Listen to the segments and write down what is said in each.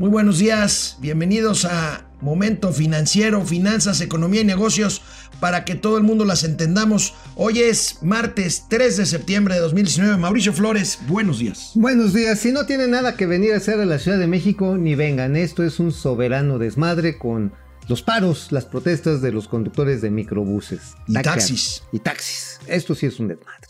Muy buenos días, bienvenidos a Momento Financiero, Finanzas, Economía y Negocios para que todo el mundo las entendamos. Hoy es martes 3 de septiembre de 2019. Mauricio Flores, buenos días. Buenos días. Si no tienen nada que venir a hacer a la Ciudad de México, ni vengan. Esto es un soberano desmadre con los paros, las protestas de los conductores de microbuses. Y taxis. Y taxis. Esto sí es un desmadre.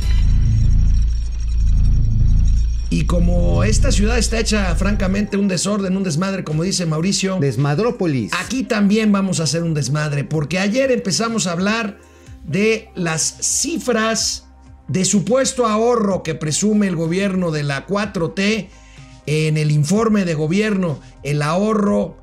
Y como esta ciudad está hecha francamente un desorden, un desmadre, como dice Mauricio, Desmadrópolis. aquí también vamos a hacer un desmadre, porque ayer empezamos a hablar de las cifras de supuesto ahorro que presume el gobierno de la 4T en el informe de gobierno, el ahorro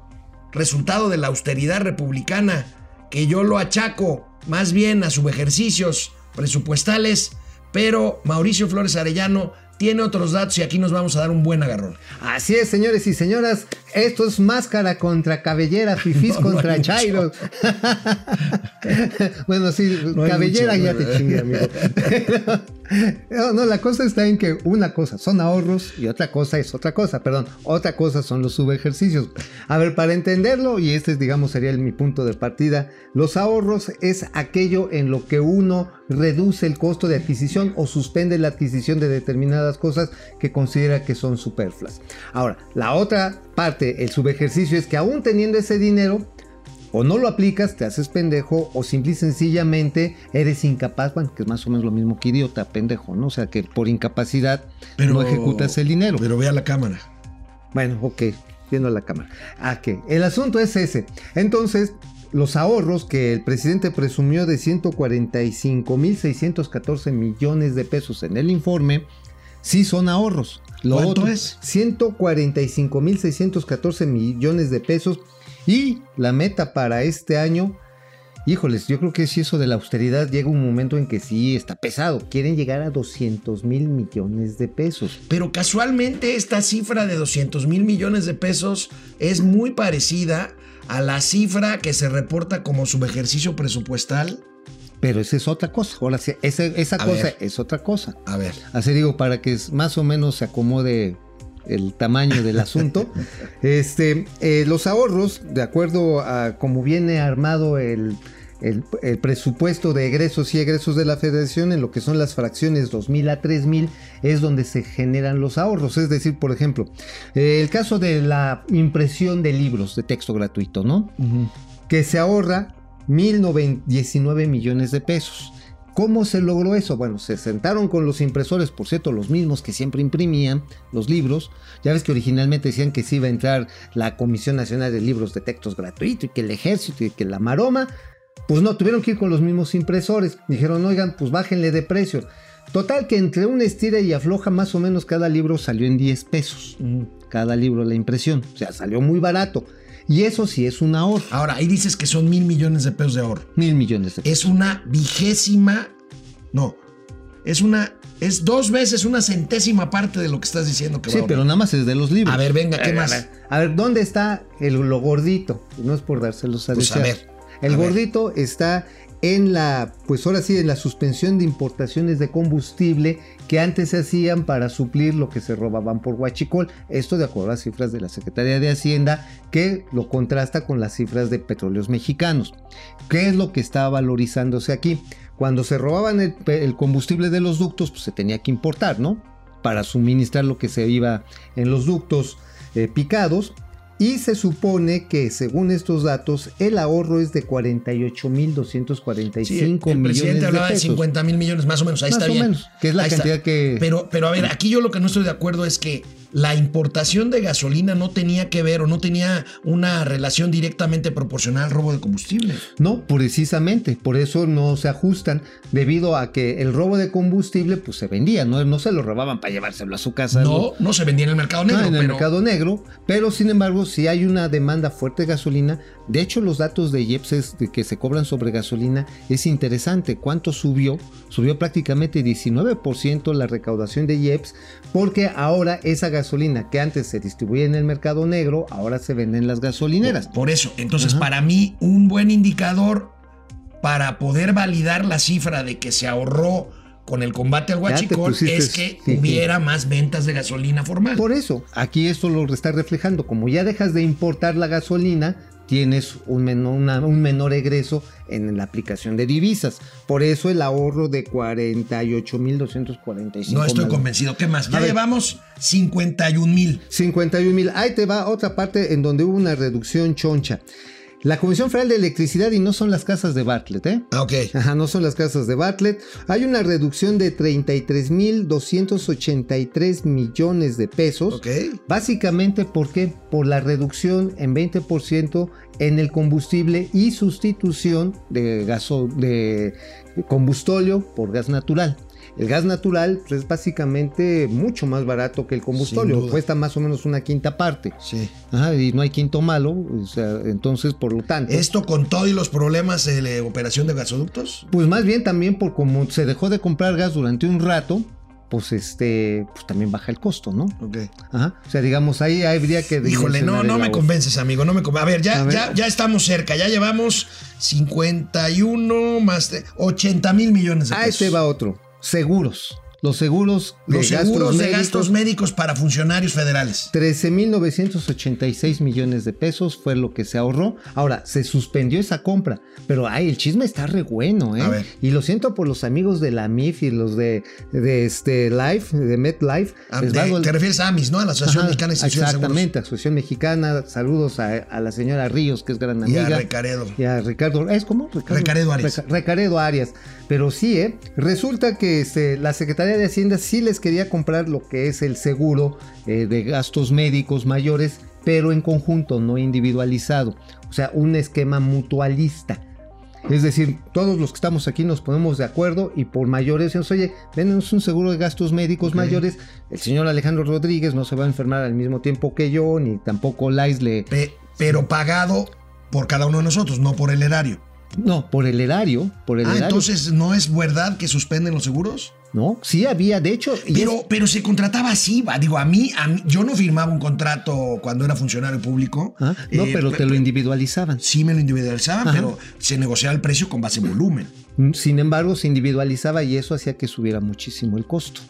resultado de la austeridad republicana, que yo lo achaco más bien a subejercicios presupuestales, pero Mauricio Flores Arellano tiene otros datos y aquí nos vamos a dar un buen agarrón. Así es, señores y señoras. Esto es máscara contra cabellera, fifís No, no contra mucho. chairos. bueno, sí, No cabellera mucho, ya ¿no? te chingué, amigo. no, no, la cosa está en que una cosa son ahorros y otra cosa es otra cosa. Perdón, otra cosa son los subejercicios. A ver, para entenderlo, y este, digamos, sería mi punto de partida, los ahorros es aquello en lo que uno reduce el costo de adquisición o suspende la adquisición de determinadas cosas que considera que son superfluas. Ahora, la otra parte, el subejercicio, es que aún teniendo ese dinero, o no lo aplicas, te haces pendejo, o simple y sencillamente eres incapaz, bueno, que es más o menos lo mismo que idiota, pendejo, ¿no? O sea, que por incapacidad no ejecutas el dinero. Pero ve a la cámara. Bueno, ok, viendo la cámara. Ah, que el asunto es ese. Entonces, los ahorros que el presidente presumió de 145.614 millones de pesos en el informe, sí son ahorros. ¿Cuánto otro, es? 145.614 millones de pesos. Y la meta para este año, híjoles, yo creo que si eso de la austeridad llega un momento en que sí está pesado. Quieren llegar a 200 mil millones de pesos. Pero casualmente esta cifra de 200 mil millones de pesos es muy parecida a la cifra que se reporta como subejercicio presupuestal. Pero esa es otra cosa. Ahora esa, esa cosa ver. es otra cosa. A ver, Así digo, para que más o menos se acomode el tamaño del asunto. este, eh, los ahorros, de acuerdo a cómo viene armado el, el- el presupuesto de egresos y egresos de la federación, en lo que son las fracciones 2000 a 3000, es donde se generan los ahorros. Es decir, por ejemplo, eh, el caso de la impresión de libros de texto gratuito, ¿no? que se ahorra 1.019 millones de pesos. ¿Cómo se logró eso? Bueno, se sentaron con los impresores, por cierto, los mismos que siempre imprimían los libros. Ya ves que originalmente decían que sí iba a entrar la Comisión Nacional de Libros de Textos Gratuito y que el ejército y que la maroma. Pues no, tuvieron que ir con los mismos impresores. Dijeron, oigan, pues bájenle de precio. Total que entre una estira y afloja más o menos cada libro salió en 10 pesos. Cada libro la impresión. O sea, salió muy barato. Y eso sí es un ahorro. ahora ahí dices que son mil millones de pesos de ahorro. Mil millones de pesos. Es una vigésima, no, es una, es dos veces una centésima parte de lo que estás diciendo que va Sí, a ahorrar. pero nada más es de los libros. A ver, venga, ¿qué A más? ver, A ver, ¿dónde está el, lo gordito? No es por dárselos a Pues, a ver, El a ver. gordito está en la, pues ahora sí, en la suspensión de importaciones de combustible que antes se hacían para suplir lo que se robaban por huachicol. Esto de acuerdo a las cifras de la Secretaría de Hacienda, que lo contrasta con las cifras de petróleos mexicanos. ¿Qué es lo que está valorizándose aquí? Cuando se robaban el, combustible de los ductos, pues se tenía que importar, ¿no? Para suministrar lo que se iba en los ductos eh, picados. Y se supone que, según estos datos, el ahorro es de 48.245 Sí, el, el millones presidente de hablaba de. 50 mil millones, más o menos, ahí Más está o bien. menos, que es la Ahí está. cantidad que... Pero, pero a ver, aquí yo lo que no estoy de acuerdo es que la importación de gasolina no tenía que ver o no tenía una relación directamente proporcional al robo de combustible. No, precisamente, por eso no se ajustan, debido a que el robo de combustible pues se vendía, no, no se lo robaban para llevárselo a su casa. No, no se vendía en el mercado negro. Ah, en el pero- mercado negro, pero sin embargo, si hay una demanda fuerte de gasolina, de hecho los datos de IEPS que se cobran sobre gasolina es interesante. ¿Cuánto subió? Subió prácticamente 19% la recaudación de IEPS, porque ahora esa gasolina que antes se distribuía en el mercado negro, ahora se vende en las gasolineras. Por eso, entonces Ajá. para mí un buen indicador para poder validar la cifra de que se ahorró con el combate al huachicol es que sí, sí. hubiera más ventas de gasolina formal. Por eso, aquí esto lo está reflejando. Como ya dejas de importar la gasolina, tienes un menor, una- un menor egreso en la aplicación de divisas. Por eso el ahorro de 48.245. no estoy más. convencido. ¿Qué más? Ya llevamos 51 mil. 51 mil. Ahí te va otra parte en donde hubo una reducción choncha. La Comisión Federal de Electricidad y no son las casas de Bartlett, ¿eh? Ah, ok. Ajá, no son las casas de Bartlett. Hay una reducción de 33.283 millones de pesos. Ok. Básicamente, ¿por qué? Por la reducción en 20% en el combustible y sustitución de, gaso, de combustóleo por gas natural. El gas natural pues, es básicamente mucho más barato que el duda. cuesta más o menos una quinta parte. Sí. Ajá, y no hay quinto malo, o sea, entonces por lo tanto... Esto con todo y los problemas de la operación de gasoductos. Pues más bien también por como se dejó de comprar gas durante un rato, pues este, pues también baja el costo, ¿no? Ok. Ajá. O sea, digamos, ahí habría que. Híjole, no, no me convences, amigo, no me convences. A ver, ya, A ver. Ya, ya estamos cerca, ya llevamos 51 más de 80 mil millones de Ah, pesos. este va otro. Seguros. Los seguros de Los gastos seguros de médicos, gastos médicos para funcionarios federales. 13.986 millones de pesos fue lo que se ahorró. Ahora, se suspendió esa compra, pero ay, el chisme está re bueno, ¿eh? A ver. Y lo siento por los amigos de la MIF y los de, de este Life, de MetLife. Ah, de- a te refieres a AMIS, ¿no? A la Asociación Ajá, Mexicana de Instituciones de. Exactamente, Asociación Mexicana. Saludos a, a la señora Ríos, que es gran Y amiga. a Recaredo. Y a Ricardo, ¿es cómo? Recaredo Arias. Reca- Recaredo Arias. Pero sí, ¿eh? Resulta que este, la Secretaría de Hacienda sí les quería comprar lo que es el seguro eh, de gastos médicos mayores, pero en conjunto, no individualizado. O sea, un esquema mutualista. Es decir, todos los que estamos aquí nos ponemos de acuerdo y por mayores, decimos, oye, véndenos un seguro de gastos médicos mayores. El señor Alejandro Rodríguez no se va a enfermar al mismo tiempo que yo, ni tampoco Lais le, Pe- pero pagado por cada uno de nosotros, no por el erario. No, por el erario, por el Ah, erario. entonces, ¿no es verdad que suspenden los seguros? No, sí había, de hecho, Pero, es- pero se contrataba así, va. Digo, a mí, a mí- yo no firmaba un contrato cuando era funcionario público. Ah, no, Eh, pero pe- te lo individualizaban. Sí me lo individualizaban, Ajá. pero se negociaba el precio con base en volumen. Sin embargo, se individualizaba y eso hacía que subiera muchísimo el costo.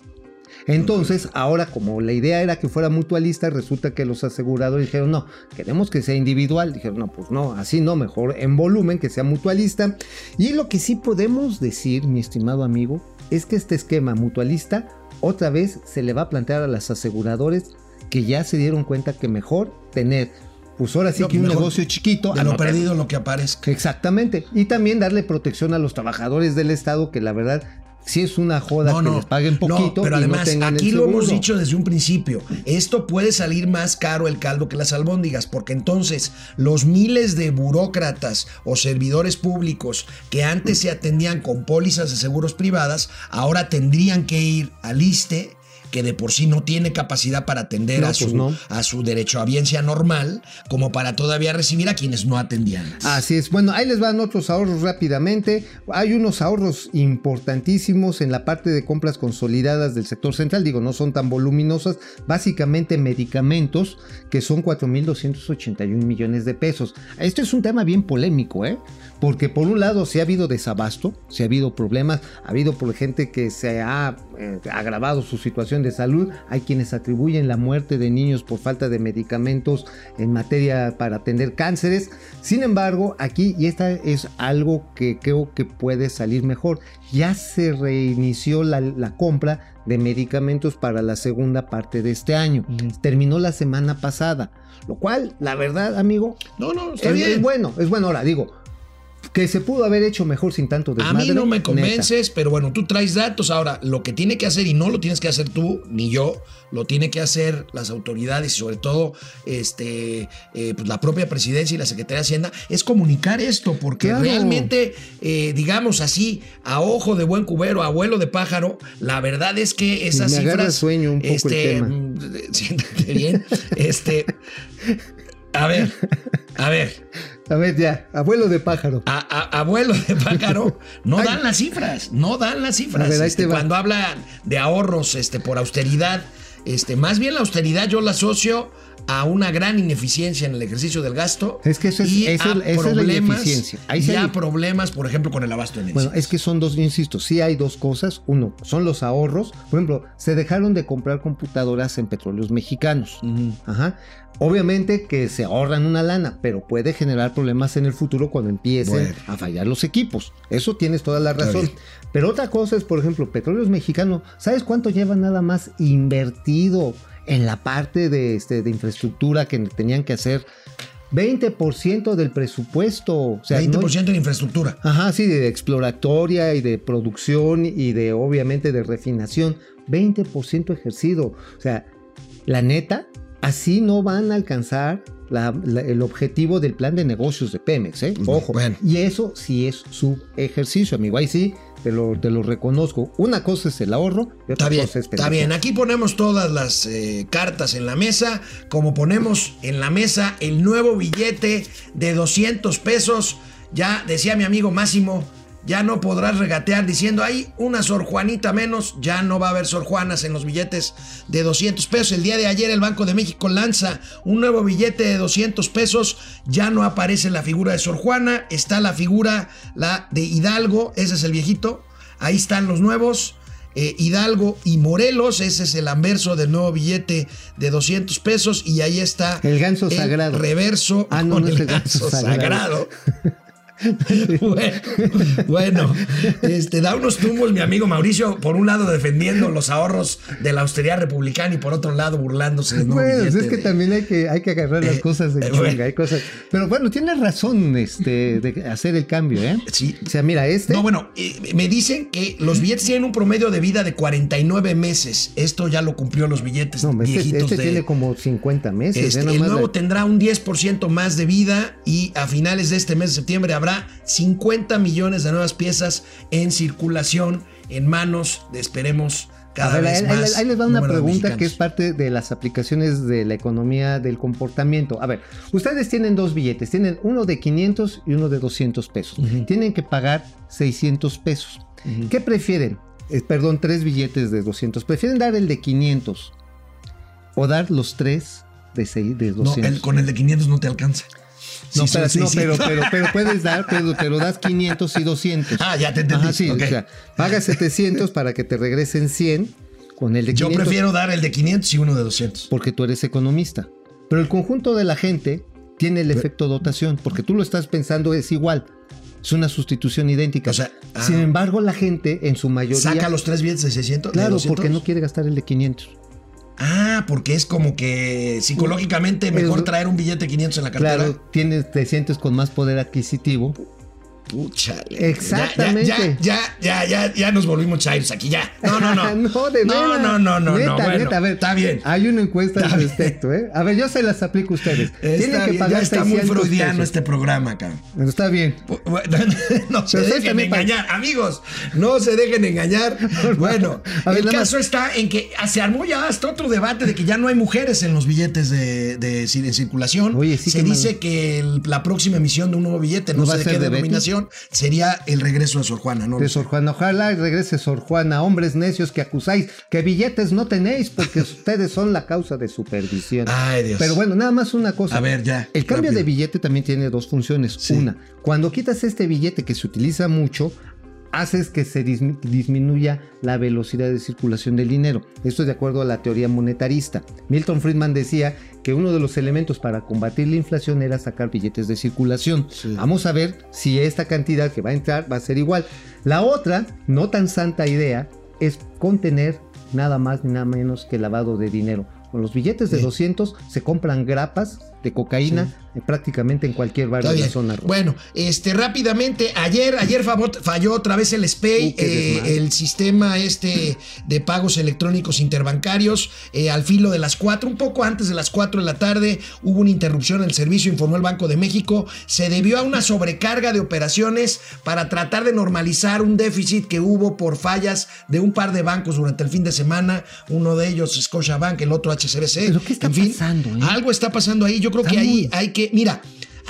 Entonces, ahora como la idea era que fuera mutualista, resulta que los aseguradores dijeron, no, queremos que sea individual. Dijeron, no, pues no, así no, mejor en volumen, que sea mutualista. Y lo que sí podemos decir, mi estimado amigo, es que este esquema mutualista otra vez se le va a plantear a las aseguradores que ya se dieron cuenta que mejor tener, pues ahora sí No, que un negocio chiquito. De a lo perdido, lo que aparezca. Exactamente. Y también darle protección a los trabajadores del Estado, que la verdad sí es una joda No, que no, les paguen poquito. No, pero y además, no tengan aquí lo hemos dicho desde un principio. Esto puede salir más caro el caldo que las albóndigas, porque entonces los miles de burócratas o servidores públicos que antes se atendían con pólizas de seguros privadas, ahora tendrían que ir al ISTE que de por sí no tiene capacidad para atender No, a, pues su, no. a su derecho a biencia normal, como para todavía recibir a quienes no atendían. Así es. Bueno, ahí les van otros ahorros rápidamente. Hay unos ahorros importantísimos en la parte de compras consolidadas del sector central. Digo, no son tan voluminosas. Básicamente medicamentos, que son 4.281 millones de pesos. Este es un tema bien polémico, ¿eh? Porque por un lado, si ha habido desabasto, si ha habido problemas, ha habido por gente que se ha eh, agravado su situación de salud. Hay quienes atribuyen la muerte de niños por falta de medicamentos en materia para atender cánceres. Sin embargo, aquí, y esta es algo que creo que puede salir mejor, ya se reinició la, la compra de medicamentos para la segunda parte de este año. Terminó la semana pasada, lo cual, la verdad, amigo, no, no, está es, bien. es bueno, es bueno. Ahora, digo, Que se pudo haber hecho mejor sin tanto A desmadre. mí no me neta. convences, pero bueno, tú traes datos. Ahora, lo que tiene que hacer, y no lo tienes que hacer tú ni yo, lo tiene que hacer las autoridades y sobre todo este, eh, pues, la propia presidencia y la Secretaría de Hacienda, es comunicar esto, porque Claro. realmente, eh, digamos así, a ojo de buen cubero, abuelo de pájaro, la verdad es que esas Me cifras. sueño un poco el este, tema. mm, Siéntate bien. Este. A ver, a ver. A ver, ya, abuelo de pájaro. A, a- abuelo de pájaro, no dan las cifras, no dan las cifras. Ver, Este, cuando hablan de ahorros este, por austeridad, este, más bien la austeridad yo la asocio a una gran ineficiencia en el ejercicio del gasto. Es que eso es- y eso- a es la problemas, ineficiencia. Ahí sí y a hay- problemas, por ejemplo, con el abasto de Bueno, es que son dos, yo insisto, sí hay dos cosas. Uno, son los ahorros. Por ejemplo, se dejaron de comprar computadoras en petróleos mexicanos. Ajá. Obviamente que se ahorran una lana, pero puede generar problemas en el futuro cuando empiecen Bueno. a fallar los equipos. Eso tienes toda la razón. Pero otra cosa es, por ejemplo, Petróleos Mexicanos, ¿sabes cuánto lleva nada más invertido en la parte de, este, de infraestructura que tenían que hacer? 20% del presupuesto. O sea, no- 20% en infraestructura. Ajá, sí, de exploratoria y de producción y de obviamente de refinación. 20% ejercido. O sea, la neta, así no van a alcanzar la- la- el objetivo del plan de negocios de Pemex, ¿eh? Ojo. Bueno. Y eso sí es su ejercicio, amigo. Ahí sí te lo, te lo reconozco. Una cosa es el ahorro y otra Está bien, cosa es está pendejo. bien. Aquí ponemos todas las eh, cartas en la mesa, como ponemos en la mesa el nuevo billete de 200 pesos. Ya decía mi amigo Máximo, ya no podrás regatear diciendo, hay una Sor Juanita menos, ya no va a haber Sor Juanas en los billetes de 200 pesos. El día de ayer el Banco de México lanza un nuevo billete de 200 pesos, ya no aparece la figura de Sor Juana, está la figura la de Hidalgo, ese es el viejito, ahí están los nuevos. eh, Hidalgo y Morelos, ese es el anverso del nuevo billete de 200 pesos y ahí está El ganso sagrado. reverso Ah, no, con no el el ganso ganso sagrado. bueno, bueno, este, da unos tumbos mi amigo Mauricio, por un lado defendiendo los ahorros de la austeridad republicana y por otro lado burlándose nuevo Bueno, pues es que de- también hay que, hay que agarrar las Eh, cosas de eh, chunga, bueno. hay cosas. Pero bueno, tienes razón este, de hacer el cambio, ¿eh? Sí. O sea, mira, este. No, bueno, eh, me dicen que los billetes tienen un promedio de vida de 49 meses. Esto ya lo cumplió los billetes No, este, viejitos este de- tiene como 50 meses. Este, ¿eh? Nada el nuevo la- tendrá un 10% más de vida y a finales de este mes de septiembre habrá 50 millones de nuevas piezas en circulación en manos de esperemos cada ver, vez ahí, ahí- más. ahí les va una pregunta que es parte de las aplicaciones de la economía del comportamiento. A ver, ustedes tienen dos billetes, tienen uno de 500 y uno de 200 pesos. Tienen que pagar 600 pesos. ¿Qué prefieren? Eh, perdón, tres billetes de 200. ¿Prefieren dar el de 500 o dar los tres de, seis- de No, 200? el- con el de 500 no te alcanza. No, son pero, no, pero, 600. pero, pero puedes dar, pero, pero das 500 y 200. Ah, ya te entendí. Ajá, sí, Ok. o sea, pagas 700 para que te regresen 100 con el de 500. Yo prefiero dar el de 500 y uno de 200. Porque tú eres economista. Pero el conjunto de la gente tiene el efecto dotación, porque tú lo estás pensando es igual. Es una sustitución idéntica. O sea, ah. Sin embargo, la gente en su mayoría... Saca los tres billetes de 600. de Claro, 200. porque no quiere gastar el de 500. Ah, porque es como que psicológicamente mejor traer un billete de 500 en la cartera. Claro, tienes, te sientes con más poder adquisitivo. Púchale. Exactamente. Ya, ya, ya, ya, nos volvimos chairos aquí, ya. No, no, no. no, de no, no, no, no, Neta, a ver. Está bien. Hay una encuesta al respecto, ¿eh? A ver, yo se las aplico a ustedes. Tienen que pagar ya está muy 600 freudiano este programa, cabrón. Está bien. No se dejen engañar, amigos. No se dejen engañar. Bueno, el caso está en que se armó ya hasta otro debate de que ya no hay mujeres en los billetes de, circulación. Oye, sí, se dice que la próxima emisión de un nuevo billete, no, ¿No va sé a de ser qué de Sería el regreso de Sor Juana, ¿no? De. Sor Juana, ojalá regrese Sor Juana, hombres necios que acusáis que billetes no tenéis porque ustedes son la causa de su perdición. Ay, Dios. Pero bueno, nada más una cosa. A ver, ya, El cambio rápido. de billete también tiene dos funciones. Sí. Una, cuando quitas este billete que se utiliza mucho, haces que se dismi- disminuya la velocidad de circulación del dinero. Esto es de acuerdo a la teoría monetarista. Milton Friedman decía que uno de los elementos para combatir la inflación era sacar billetes de circulación. Sí. Vamos a ver si esta cantidad que va a entrar va a ser igual. La otra, no tan santa idea, es contener nada más ni nada menos que lavado de dinero. Con los billetes de Sí. 200 se compran grapas de cocaína prácticamente en cualquier barrio de la zona roja. Bueno, este rápidamente, ayer, ayer falló, otra vez el SPEI, Uh, eh, el sistema este de pagos electrónicos interbancarios, eh, al filo de las 4, un poco antes de las 4 de la tarde, hubo una interrupción en el servicio, informó el Banco de México, se debió a una sobrecarga de operaciones para tratar de normalizar un déficit que hubo por fallas de un par de bancos durante el fin de semana, uno de ellos Scotiabank, el otro HSBC. ¿Pero qué está En fin, pasando, eh? Algo está pasando ahí, yo creo Está que ahí hay que, mira,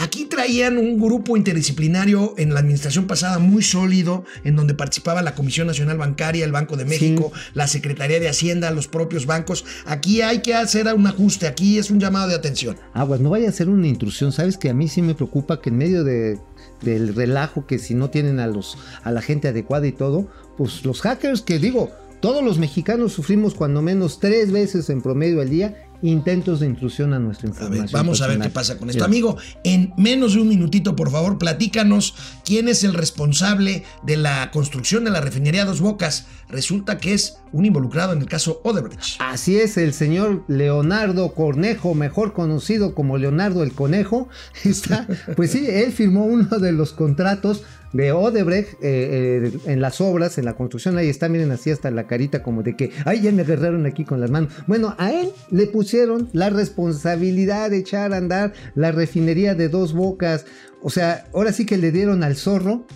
Aquí traían un grupo interdisciplinario en la administración pasada muy sólido, en donde participaba la Comisión Nacional Bancaria, el Banco de México, la Secretaría de Hacienda, los propios bancos. Aquí hay que hacer un ajuste, aquí es un llamado de atención. Aguas, no vaya a ser una intrusión. Sabes que a mí sí me preocupa que en medio de, del relajo, que si no tienen a, los, a la gente adecuada y todo, pues los hackers, que digo, todos los mexicanos sufrimos cuando menos tres veces en promedio al día intentos de intrusión a nuestra A información. ver, vamos a ver qué pasa con esto. Amigo, en menos de un minutito, por favor, platícanos quién es el responsable de la construcción de la refinería Dos Bocas. Resulta que es un involucrado en el caso Odebrecht. Así es, el señor Leonardo Cornejo, mejor conocido como Leonardo el Conejo, está, pues sí, él firmó uno de los contratos de Odebrecht eh, eh, en las obras, en la construcción, ahí está, miren así hasta la carita como de que, ay, ya me agarraron aquí con las manos. Bueno, a él le pusieron la responsabilidad de echar a andar la refinería de dos bocas, o sea, ahora sí que le dieron al zorro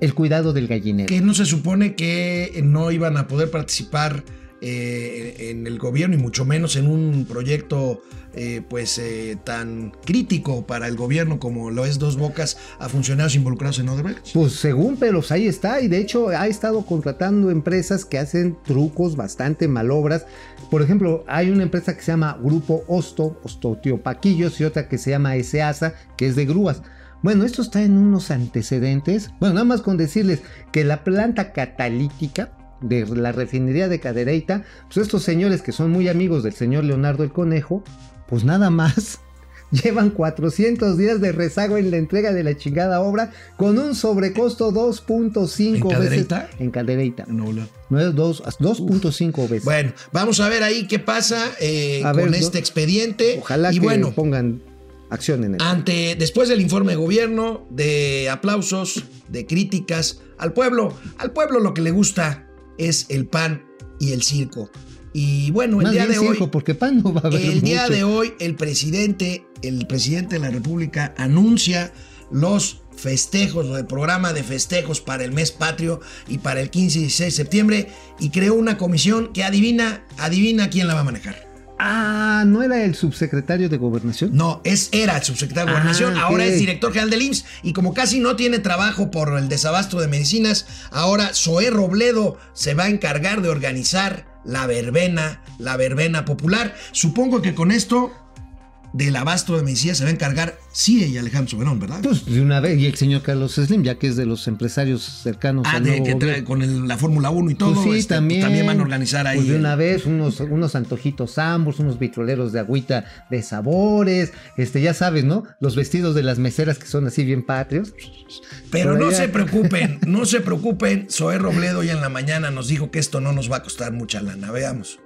el cuidado del gallinero. que no se supone que no iban a poder participar eh, en el gobierno y mucho menos en un proyecto eh, pues eh, tan crítico para el gobierno como lo es Dos Bocas a funcionarios involucrados en Odebrecht. Pues según Pelos, ahí está. Y de hecho ha estado contratando empresas que hacen trucos, bastante malobras. Por ejemplo, hay una empresa que se llama Grupo Osto, Ostotiopaquillos, y otra que se llama SEASA, que es de grúas. Bueno, esto está en unos antecedentes. Bueno, nada más con decirles que la planta catalítica de la refinería de Cadereyta, pues estos señores que son muy amigos del señor Leonardo el Conejo, pues nada más llevan 400 días de rezago en la entrega de la chingada obra con un sobrecosto 2.5 ¿En veces. En Cadereyta. No, no. No es dos- 2.5 veces. Bueno, vamos a ver ahí qué pasa eh, con ver, este ¿no? expediente. Ojalá y que bueno, pongan acción en él. ante después del informe de gobierno, de aplausos, de críticas al pueblo, al pueblo lo que le gusta es el pan y el circo. Y bueno, el Más día de hoy porque pan no va a haber El día de hoy, el presidente, el presidente de la República anuncia los festejos o el programa de festejos para el mes patrio y para el 15 y 16 de septiembre y creó una comisión que adivina, adivina quién la va a manejar. Ah, ¿no era el subsecretario de Gobernación? No, es, era el subsecretario de Ah, Gobernación, ahora es director general del IMSS y como casi no tiene trabajo por el desabasto de medicinas, ahora Zoé Robledo se va a encargar de organizar la verbena, la verbena popular. Supongo que con esto del abasto de medicinas se va a encargar sí y Alejandro Soberón, ¿verdad? Pues de una vez, y el señor Carlos Slim, ya que es de los empresarios cercanos Ah, al de, que trae con el- la Fórmula 1 y todo. Pues sí, este, también, también van a organizar ahí. Pues de una vez, unos, unos antojitos ambos, unos vitroleros de agüita de sabores, este, ya sabes, ¿no? Los vestidos de las meseras que son así bien patrios. Pero no se preocupen, no se preocupen. Zoé Robledo ya en la mañana nos dijo que esto no nos va a costar mucha lana. Veamos.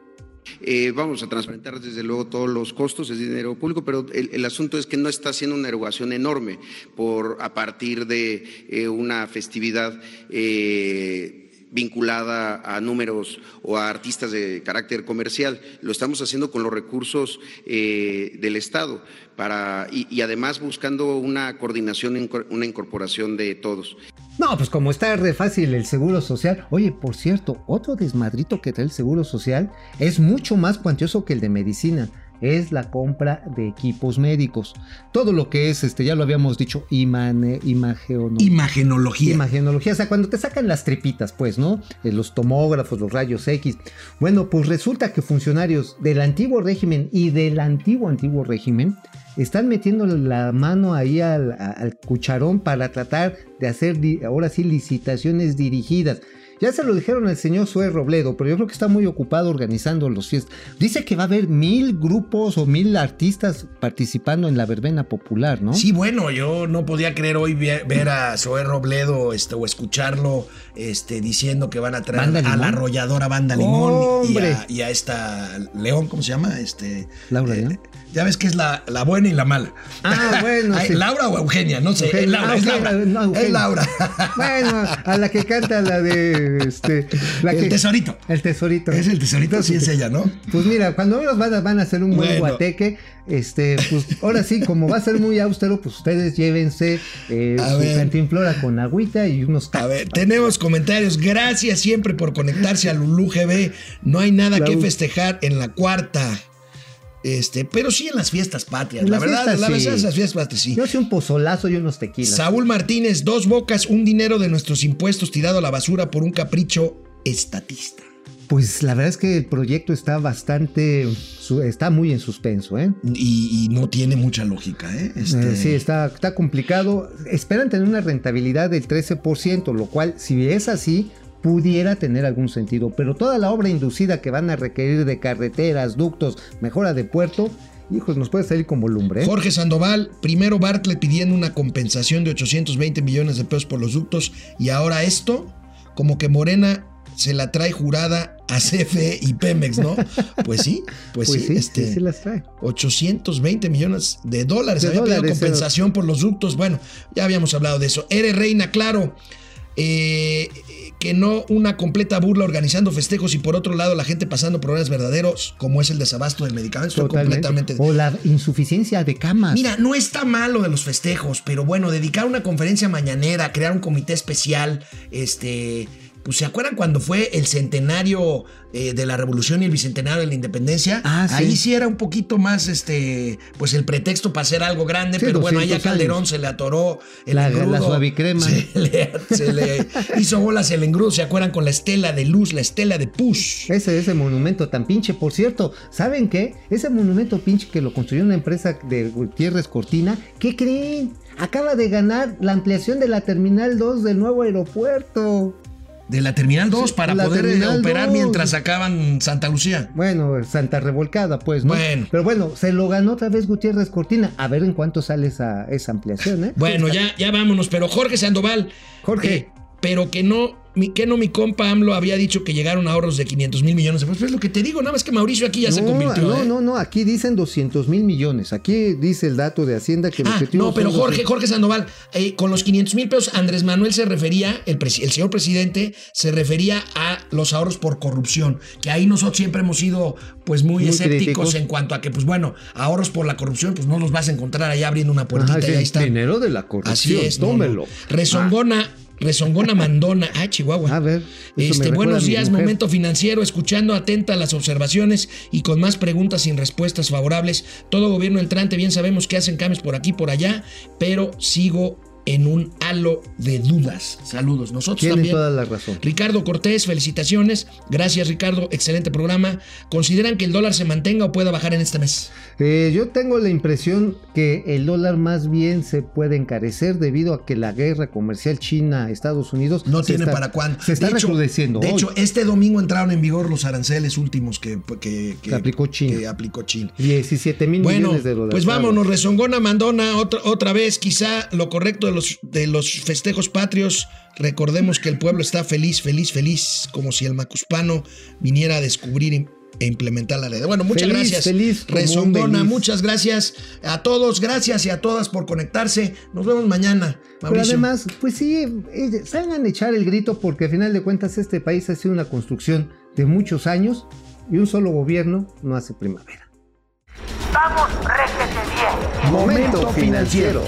Eh, vamos a transparentar desde luego todos los costos, es dinero público, pero el, asunto es que no está haciendo una erogación enorme por a partir de eh, una festividad eh, vinculada a números o a artistas de carácter comercial. Lo estamos haciendo con los recursos del Estado para y, además buscando una coordinación, una incorporación de todos. No, pues como está re fácil el seguro social. Oye, por cierto, otro desmadrito que trae el seguro social es mucho más cuantioso que el de medicina. Es la compra de equipos médicos. Todo lo que es, este, ya lo habíamos dicho, imane, imageo, Imagenología. Imagenología, o sea, cuando te sacan las tripitas, pues, ¿no? Eh, Los tomógrafos, los rayos X. Bueno, pues resulta que funcionarios del antiguo régimen y del antiguo antiguo régimen están metiendo la mano ahí al, al cucharón para tratar de hacer, ahora sí, licitaciones dirigidas. Ya se lo dijeron al señor Sue Robledo, pero yo creo que está muy ocupado organizando los fiestas. Dice que va a haber mil grupos o mil artistas participando en la verbena popular, ¿no? Sí, bueno, yo no podía creer hoy ve- ver a Zoé Robledo este, o escucharlo este, diciendo que van a traer ¿Banda a la arrolladora Banda Limón y a, y a esta León, ¿cómo se llama? Este, Laura eh, León. Ya ves que es la, la buena y la mala. Ah, bueno, Ay, sí. ¿Laura o Eugenia? No sé. Eugenia. Es Laura, Ah, es Laura. no, es Laura. Bueno, a la que canta la de este. La El que- tesorito. El tesorito. Es el tesorito, sí es ella, ¿no? Pues mira, cuando ellos van a, van a hacer un buen Bueno. guateque, este, pues ahora sí, como va a ser muy austero, pues ustedes llévense eh, su cantinflora con agüita y unos A ver, tenemos comentarios. Gracias siempre por conectarse a Lulu GB. No hay nada que festejar en la cuarta. Este, pero sí en las fiestas patrias. En la verdad, fiestas, la sí. verdad, las fiestas patrias sí. Yo hice un pozolazo y unos tequilas. Saúl Martínez, dos bocas, un dinero de nuestros impuestos tirado a la basura por un capricho estatista. Pues la verdad es que el proyecto está bastante, está muy en suspenso, ¿eh? Y, y no tiene mucha lógica, ¿eh? Este, Eh, sí, está, está complicado. Esperan tener una rentabilidad del 13%, lo cual, si es así, pudiera tener algún sentido. Pero toda la obra inducida que van a requerir de carreteras, ductos, mejora de puerto, hijos, nos puede salir como lumbre. ¿eh? Jorge Sandoval, primero Bartlett pidiendo una compensación de 820 millones de pesos por los ductos y ahora esto, como que Morena se la trae jurada a CFE y Pemex, ¿no? Pues sí, pues, Pues sí, sí, este, sí, sí las trae. 820 millones de dólares. De Había pedido compensación por los ductos. Bueno, ya habíamos hablado de eso. Eres reina, claro. Eh, que no una completa burla organizando festejos y por otro lado la gente pasando problemas verdaderos como es el desabasto de medicamentos. Estoy Totalmente. completamente O la insuficiencia de camas. Mira, no está malo de los festejos, pero bueno, dedicar una conferencia mañanera, crear un comité especial, este. Pues se acuerdan cuando fue el centenario eh, de la revolución y el bicentenario de la independencia. Ah, sí. Ahí sí era un poquito más, este, pues el pretexto para hacer algo grande, Sí, pero bueno, ahí a 200 Calderón años. se le atoró el La- engrudo. la suavicrema. Se le, se le hizo bolas el engrudo, ¿se acuerdan? Con la estela de luz, la estela de push. Ese, ese monumento tan pinche, por cierto, ¿saben qué? Ese monumento pinche que lo construyó una empresa de Gutiérrez Cortina, ¿qué creen? Acaba de ganar la ampliación de la Terminal 2 del nuevo aeropuerto. De la Terminal 2 Sí, para poder eh, Terminal operar 2. mientras sacaban Santa Lucía. Bueno, Santa Revolcada, pues, ¿no? Bueno. Pero bueno, se lo ganó otra vez Gutiérrez Cortina. A ver en cuánto sale esa, esa ampliación, ¿eh? Bueno, ya, ya vámonos, pero Jorge Sandoval. Jorge. eh, pero que no, que no mi compa AMLO había dicho que llegaron ahorros de 500 mil millones de pesos. Pues es lo que te digo, nada más que Mauricio aquí ya se convirtió. no, ¿eh? no, no, aquí dicen 200 mil millones. Aquí dice el dato de Hacienda que el Ah, objetivo no, pero Jorge, 200. Jorge Sandoval, eh, con los 500 mil pesos, Andrés Manuel se refería, el, señor presidente se refería a los ahorros por corrupción, que ahí nosotros siempre hemos sido pues muy, Muy escépticos críticos. en cuanto a que, pues bueno, ahorros por la corrupción, pues no los vas a encontrar ahí abriendo una puertita Ajá, y ahí está. Dinero de la corrupción. Así es, no, no. tómelo. Rezongona, rezongona mandona. Ah, Chihuahua. A ver, Este, buenos días, momento financiero, escuchando atenta las observaciones y con más preguntas sin respuestas favorables. Todo gobierno entrante, bien sabemos que hacen cambios por aquí por allá, pero sigo en un halo de dudas. Saludos. Nosotros Tienen también. toda la razón. Ricardo Cortés, felicitaciones. Gracias, Ricardo. Excelente programa. ¿Consideran que el dólar se mantenga o pueda bajar en este mes? Eh, yo tengo la impresión que el dólar más bien se puede encarecer debido a que la guerra comercial China-Estados Unidos No tiene está- para cuándo. Se está De hecho-. De hecho, este domingo entraron en vigor los aranceles últimos que, que, Que aplicó China. que aplicó China. 17 mil Bueno, millones de dólares. pues vámonos, rezongona mandona, otra, otra vez, quizá lo correcto de los, de los festejos patrios. Recordemos que el pueblo está feliz, feliz, feliz, como si el macuspano viniera a descubrir e implementar la ley. Bueno, muchas Feliz, gracias. feliz feliz. muchas gracias a todos, gracias y a todas por conectarse. Nos vemos mañana. Pero Mauricio. además, pues sí, eh, salgan a echar el grito porque al final de cuentas este país ha sido una construcción de muchos años y un solo gobierno no hace primavera. Vamos, réjete bien. Momento financiero.